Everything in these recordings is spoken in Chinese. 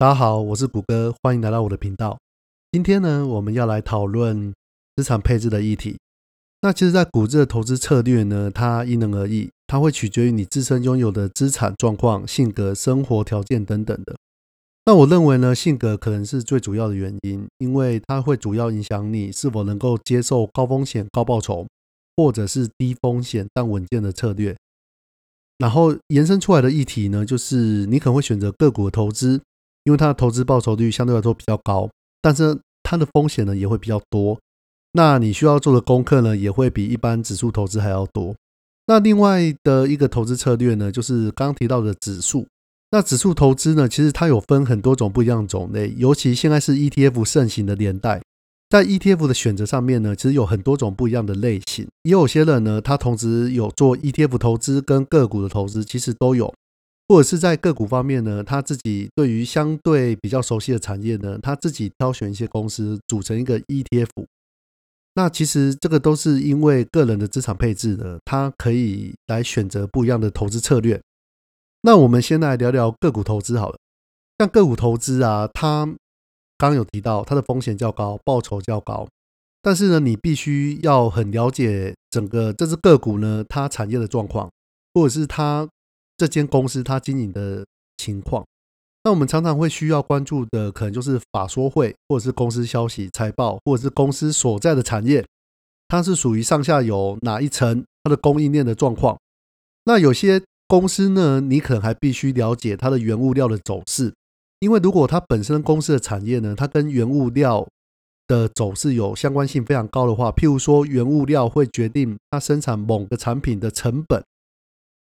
大家好，我是谷歌，欢迎来到我的频道。今天呢，我们要来讨论资产配置的议题。那其实，在股市的投资策略呢，它因人而异，它会取决于你自身拥有的资产状况、性格、生活条件等等的。那我认为呢，性格可能是最主要的原因，因为它会主要影响你是否能够接受高风险高报酬，或者是低风险但稳健的策略。然后延伸出来的议题呢，就是你可能会选择个股的投资。因为它的投资报酬率相对来说比较高，但是它的风险呢也会比较多。那你需要做的功课呢也会比一般指数投资还要多。那另外的一个投资策略呢，就是刚刚提到的指数。那指数投资呢，其实它有分很多种不一样的种类，尤其现在是 ETF 盛行的年代，在 ETF 的选择上面呢，其实有很多种不一样的类型。也有些人呢，他同时有做 ETF 投资跟个股的投资，其实都有。或者是在个股方面呢，他自己对于相对比较熟悉的产业呢，他自己挑选一些公司组成一个 ETF。那其实这个都是因为个人的资产配置呢，他可以来选择不一样的投资策略。那我们先来聊聊个股投资好了。像个股投资啊，它刚刚有提到它的风险较高，报酬较高，但是呢，你必须要很了解整个这只个股呢，它产业的状况，或者是它。这间公司它经营的情况，那我们常常会需要关注的，可能就是法说会，或者是公司消息、财报，或者是公司所在的产业，它是属于上下游哪一层，它的供应链的状况。那有些公司呢，你可能还必须了解它的原物料的走势，因为如果它本身公司的产业呢，它跟原物料的走势有相关性非常高的话，譬如说原物料会决定它生产某个产品的成本。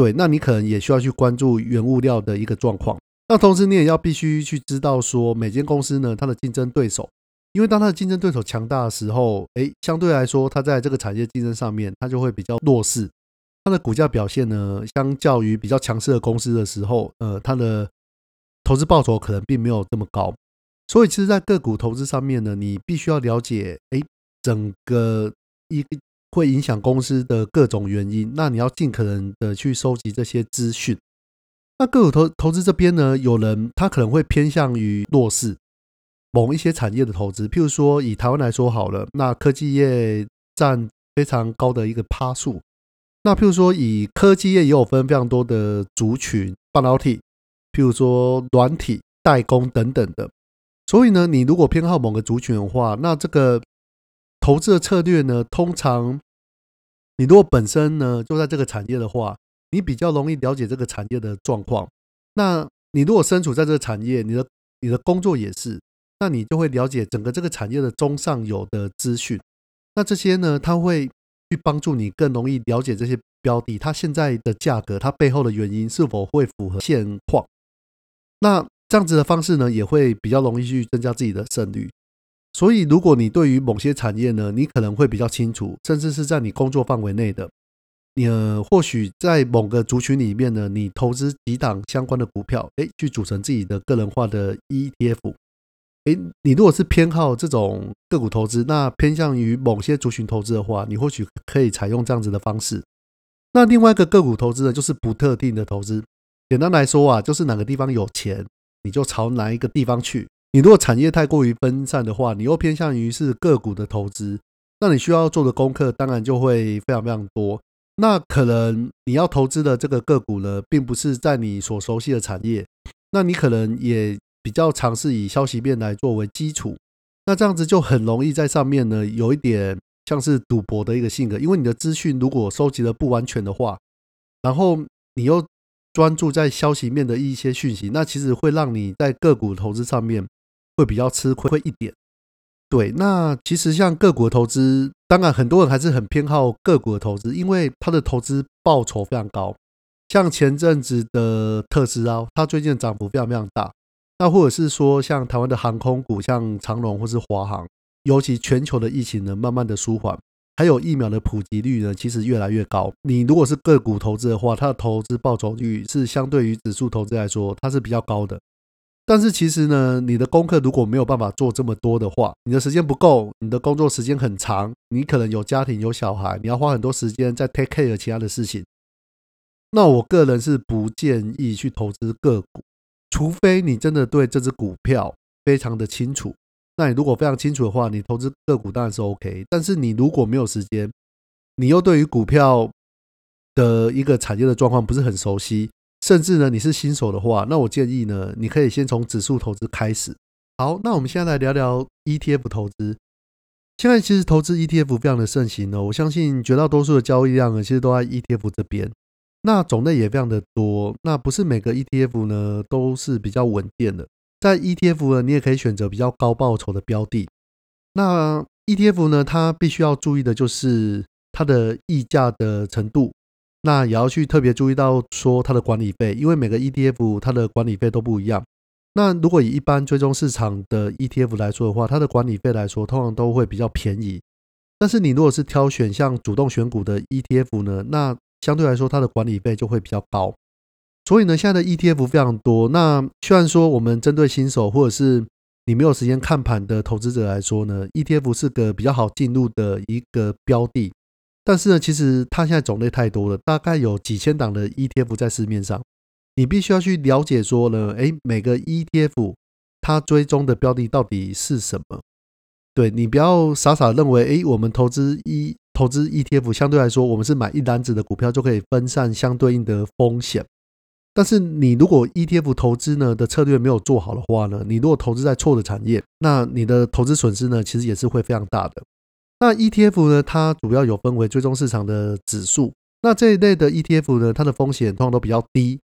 对，那你可能也需要去关注原物料的一个状况。那同时，你也要必须去知道说，每间公司呢，它的竞争对手，因为当它的竞争对手强大的时候，诶，相对来说，它在这个产业竞争上面，它就会比较弱势。它的股价表现呢，相较于比较强势的公司的时候，呃，它的投资报酬可能并没有这么高。所以，其实，在个股投资上面呢，你必须要了解，诶，整个一个。会影响公司的各种原因，那你要尽可能的去收集这些资讯。那个股投投资这边呢，有人他可能会偏向于弱势某一些产业的投资，譬如说以台湾来说好了，那科技业占非常高的一个趴数。那譬如说以科技业也有分非常多的族群，半导体，譬如说软体代工等等的。所以呢，你如果偏好某个族群的话，那这个。投资的策略呢，通常你如果本身呢就在这个产业的话，你比较容易了解这个产业的状况。那你如果身处在这个产业，你的你的工作也是，那你就会了解整个这个产业的中上游的资讯。那这些呢，它会去帮助你更容易了解这些标的，它现在的价格，它背后的原因是否会符合现况。那这样子的方式呢，也会比较容易去增加自己的胜率。所以，如果你对于某些产业呢，你可能会比较清楚，甚至是在你工作范围内的，你呃或许在某个族群里面呢，你投资几档相关的股票，哎，去组成自己的个人化的 ETF。哎，你如果是偏好这种个股投资，那偏向于某些族群投资的话，你或许可以采用这样子的方式。那另外一个个股投资呢，就是不特定的投资。简单来说啊，就是哪个地方有钱，你就朝哪一个地方去。你如果产业太过于分散的话，你又偏向于是个股的投资，那你需要做的功课当然就会非常非常多。那可能你要投资的这个个股呢，并不是在你所熟悉的产业，那你可能也比较尝试以消息面来作为基础，那这样子就很容易在上面呢有一点像是赌博的一个性格，因为你的资讯如果收集的不完全的话，然后你又专注在消息面的一些讯息，那其实会让你在个股投资上面。会比较吃亏一点，对。那其实像个股的投资，当然很多人还是很偏好个股的投资，因为它的投资报酬非常高。像前阵子的特斯拉，它最近涨幅非常非常大。那或者是说像台湾的航空股，像长龙或是华航，尤其全球的疫情呢慢慢的舒缓，还有疫苗的普及率呢其实越来越高。你如果是个股投资的话，它的投资报酬率是相对于指数投资来说，它是比较高的。但是其实呢，你的功课如果没有办法做这么多的话，你的时间不够，你的工作时间很长，你可能有家庭有小孩，你要花很多时间在 take care 其他的事情。那我个人是不建议去投资个股。除非你真的对这只股票非常的清楚，那你如果非常清楚的话，你投资个股当然是 OK。但是你如果没有时间，你又对于股票的一个产业的状况不是很熟悉，甚至呢你是新手的话，那我建议呢，你可以先从指数投资开始。好，那我们现在来聊聊 ETF 投资。现在其实投资 ETF 非常的盛行呢，我相信绝大多数的交易量呢，其实都在 ETF 这边。那种类也非常的多，那不是每个 ETF 呢都是比较稳健的。在 ETF 呢，你也可以选择比较高报酬的标的。那 ETF 呢，它必须要注意的就是它的溢价的程度，那也要去特别注意到说它的管理费，因为每个 ETF 它的管理费都不一样。那如果以一般追踪市场的 ETF 来说的话，它的管理费来说，通常都会比较便宜。但是你如果是挑选像主动选股的 ETF 呢，那相对来说它的管理费就会比较高。所以呢，现在的 ETF 非常多。那虽然说我们针对新手或者是你没有时间看盘的投资者来说呢，ETF 是个比较好进入的一个标的。但是呢，其实它现在种类太多了，大概有几千档的 ETF 在市面上。你必须要去了解说呢，哎，每个 ETF 它追踪的标的到底是什么？对你不要傻傻认为，哎，我们投资一投资 ETF 相对来说，我们是买一篮子的股票就可以分散相对应的风险。但是你如果 ETF 投资呢的策略没有做好的话呢，你如果投资在错的产业，那你的投资损失呢其实也是会非常大的。那 ETF 呢，它主要有分为追踪市场的指数，那这一类的 ETF 呢，它的风险通常都比较低。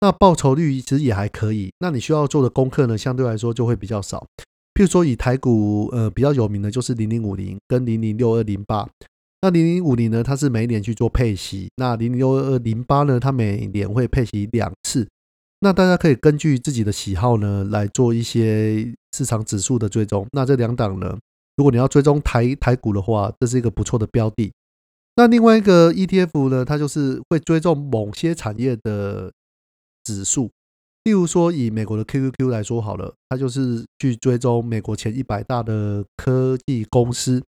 那报酬率其实也还可以，那你需要做的功课呢，相对来说就会比较少。譬如说以台股，呃，比较有名的就是零零五零跟零零六二零八。那零零五零呢，它是每年去做配息；那零零六二零八呢，它每年会配息两次。那大家可以根据自己的喜好呢，来做一些市场指数的追踪。那这两档呢，如果你要追踪台台股的话，这是一个不错的标的。那另外一个 ETF 呢，它就是会追踪某些产业的。指数，例如说以美国的 QQQ 来说好了，它就是去追踪美国前一百大的科技公司。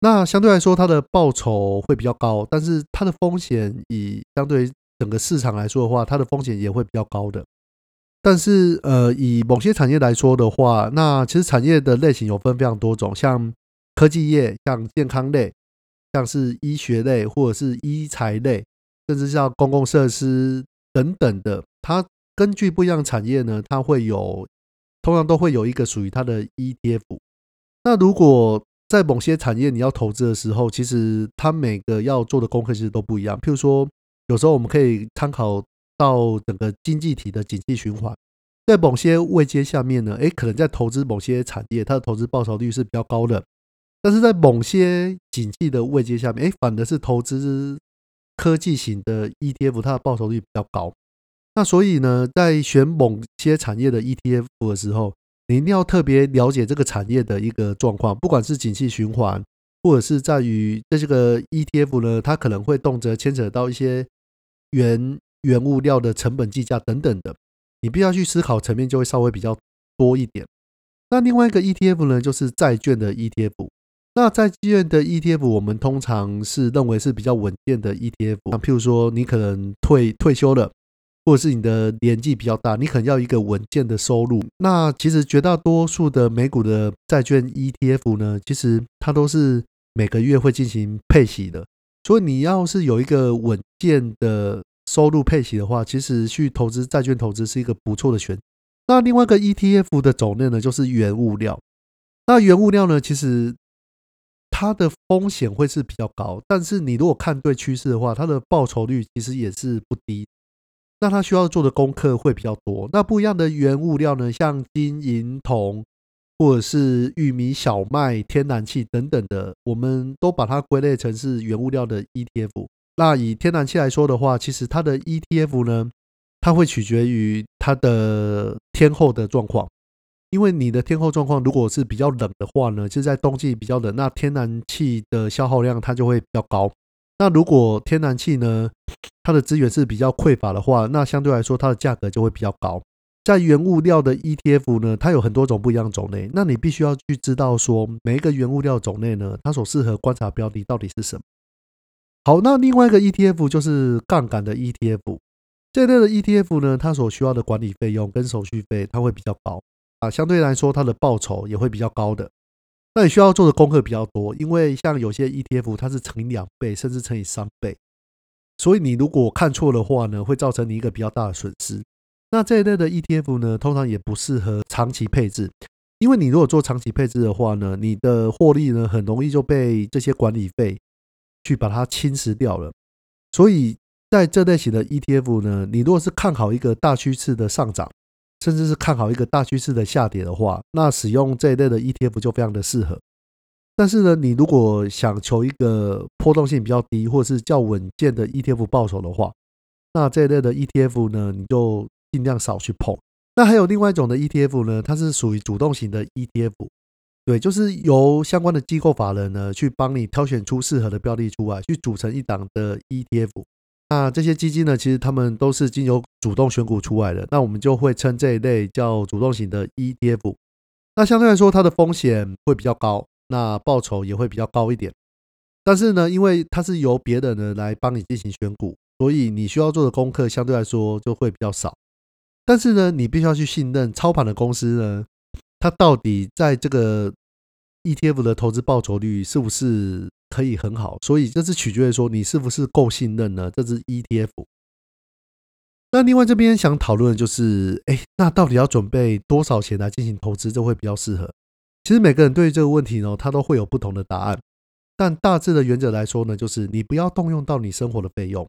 那相对来说，它的报酬会比较高，但是它的风险以相对整个市场来说的话，它的风险也会比较高的。但是呃，以某些产业来说的话，那其实产业的类型有分非常多种，像科技业、像健康类、像是医学类或者是医材类，甚至像公共设施。等等的，它根据不一样产业呢，它会有通常都会有一个属于它的 ETF。那如果在某些产业你要投资的时候，其实它每个要做的功课其实都不一样。譬如说，有时候我们可以参考到整个经济体的景气循环，在某些位阶下面呢，诶，可能在投资某些产业，它的投资报酬率是比较高的；但是在某些景气的位阶下面，诶，反而是投资。科技型的 ETF，它的报酬率比较高。那所以呢，在选某些产业的 ETF 的时候，你一定要特别了解这个产业的一个状况，不管是景气循环，或者是在于这个 ETF 呢，它可能会动辄牵扯到一些原原物料的成本计价等等的，你必要去思考层面就会稍微比较多一点。那另外一个 ETF 呢，就是债券的 ETF。那债券的 ETF，我们通常是认为是比较稳健的 ETF。那譬如说，你可能退退休了，或者是你的年纪比较大，你可能要一个稳健的收入。那其实绝大多数的美股的债券 ETF 呢，其实它都是每个月会进行配息的。所以你要是有一个稳健的收入配息的话，其实去投资债券投资是一个不错的选。那另外一个 ETF 的种类呢，就是原物料。那原物料呢，其实它的风险会是比较高，但是你如果看对趋势的话，它的报酬率其实也是不低。那它需要做的功课会比较多。那不一样的原物料呢，像金银铜，或者是玉米、小麦、天然气等等的，我们都把它归类成是原物料的 ETF。那以天然气来说的话，其实它的 ETF 呢，它会取决于它的天候的状况。因为你的天候状况如果是比较冷的话呢，就在冬季比较冷，那天然气的消耗量它就会比较高。那如果天然气呢，它的资源是比较匮乏的话，那相对来说它的价格就会比较高。在原物料的 ETF 呢，它有很多种不一样种类，那你必须要去知道说每一个原物料种类呢，它所适合观察标的到底是什么。好，那另外一个 ETF 就是杠杆的 ETF。这类的 ETF 呢，它所需要的管理费用跟手续费，它会比较高啊，相对来说它的报酬也会比较高的。那你需要做的功课比较多，因为像有些 ETF 它是乘以两倍，甚至乘以三倍，所以你如果看错的话呢，会造成你一个比较大的损失。那这一类的 ETF 呢，通常也不适合长期配置，因为你如果做长期配置的话呢，你的获利呢很容易就被这些管理费去把它侵蚀掉了。所以在这类型的 ETF 呢，你如果是看好一个大趋势的上涨。甚至是看好一个大趋势的下跌的话，那使用这一类的 ETF 就非常的适合。但是呢，你如果想求一个波动性比较低或是较稳健的 ETF 报酬的话，那这一类的 ETF 呢，你就尽量少去碰。那还有另外一种的 ETF 呢，它是属于主动型的 ETF，对，就是由相关的机构法人呢去帮你挑选出适合的标的出来，去组成一档的 ETF。那这些基金呢，其实他们都是经由主动选股出来的，那我们就会称这一类叫主动型的 ETF。那相对来说，它的风险会比较高，那报酬也会比较高一点。但是呢，因为它是由别人呢来帮你进行选股，所以你需要做的功课相对来说就会比较少。但是呢，你必须要去信任操盘的公司呢，它到底在这个 ETF 的投资报酬率是不是？可以很好，所以这是取决于说你是不是够信任呢？这只 ETF。那另外这边想讨论的就是，哎，那到底要准备多少钱来进行投资，这会比较适合？其实每个人对于这个问题呢，他都会有不同的答案。但大致的原则来说呢，就是你不要动用到你生活的费用。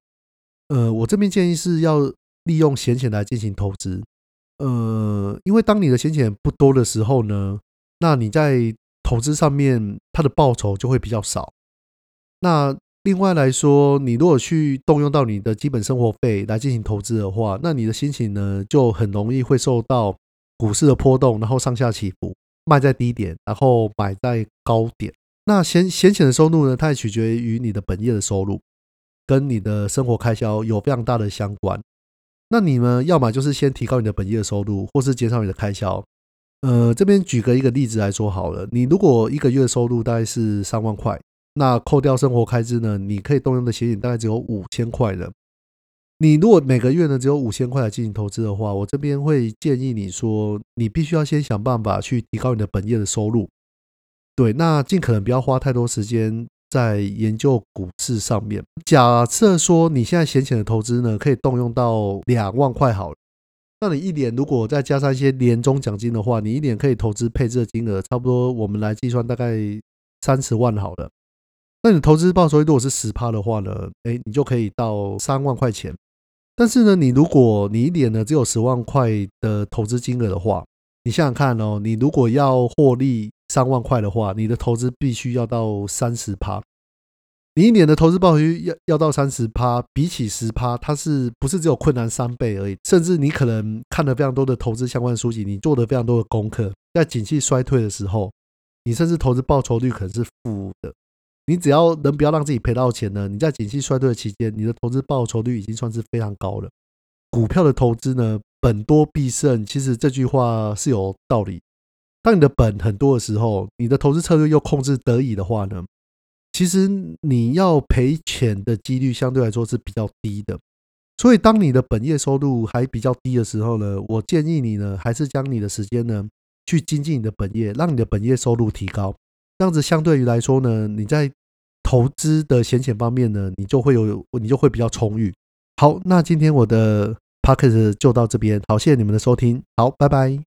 呃，我这边建议是要利用闲钱来进行投资。呃，因为当你的闲钱不多的时候呢，那你在投资上面它的报酬就会比较少。那另外来说，你如果去动用到你的基本生活费来进行投资的话，那你的心情呢就很容易会受到股市的波动，然后上下起伏，卖在低点，然后买在高点。那闲闲钱的收入呢，它也取决于你的本业的收入，跟你的生活开销有非常大的相关。那你们要么就是先提高你的本业收入，或是减少你的开销。呃，这边举个一个例子来说好了，你如果一个月收入大概是三万块。那扣掉生活开支呢？你可以动用的闲钱大概只有五千块的。你如果每个月呢只有五千块来进行投资的话，我这边会建议你说，你必须要先想办法去提高你的本业的收入。对，那尽可能不要花太多时间在研究股市上面。假设说你现在闲钱的投资呢，可以动用到两万块好了，那你一年如果再加上一些年终奖金的话，你一年可以投资配置的金额差不多，我们来计算大概三十万好了。那你投资报酬率如果是十趴的话呢？哎，你就可以到三万块钱。但是呢，你如果你一年呢只有十万块的投资金额的话，你想想看哦，你如果要获利三万块的话，你的投资必须要到三十趴。你一年的投资报酬要要到三十趴，比起十趴，它是不是只有困难三倍而已？甚至你可能看了非常多的投资相关书籍，你做了非常多的功课，在景气衰退的时候，你甚至投资报酬率可能是负的。你只要能不要让自己赔到钱呢？你在景气衰退的期间，你的投资报酬率已经算是非常高了。股票的投资呢，本多必胜，其实这句话是有道理。当你的本很多的时候，你的投资策略又控制得宜的话呢，其实你要赔钱的几率相对来说是比较低的。所以，当你的本业收入还比较低的时候呢，我建议你呢，还是将你的时间呢，去精进你的本业，让你的本业收入提高。这样子相对于来说呢，你在投资的闲钱方面呢，你就会有，你就会比较充裕。好，那今天我的 p o c k e t 就到这边，好，谢谢你们的收听，好，拜拜。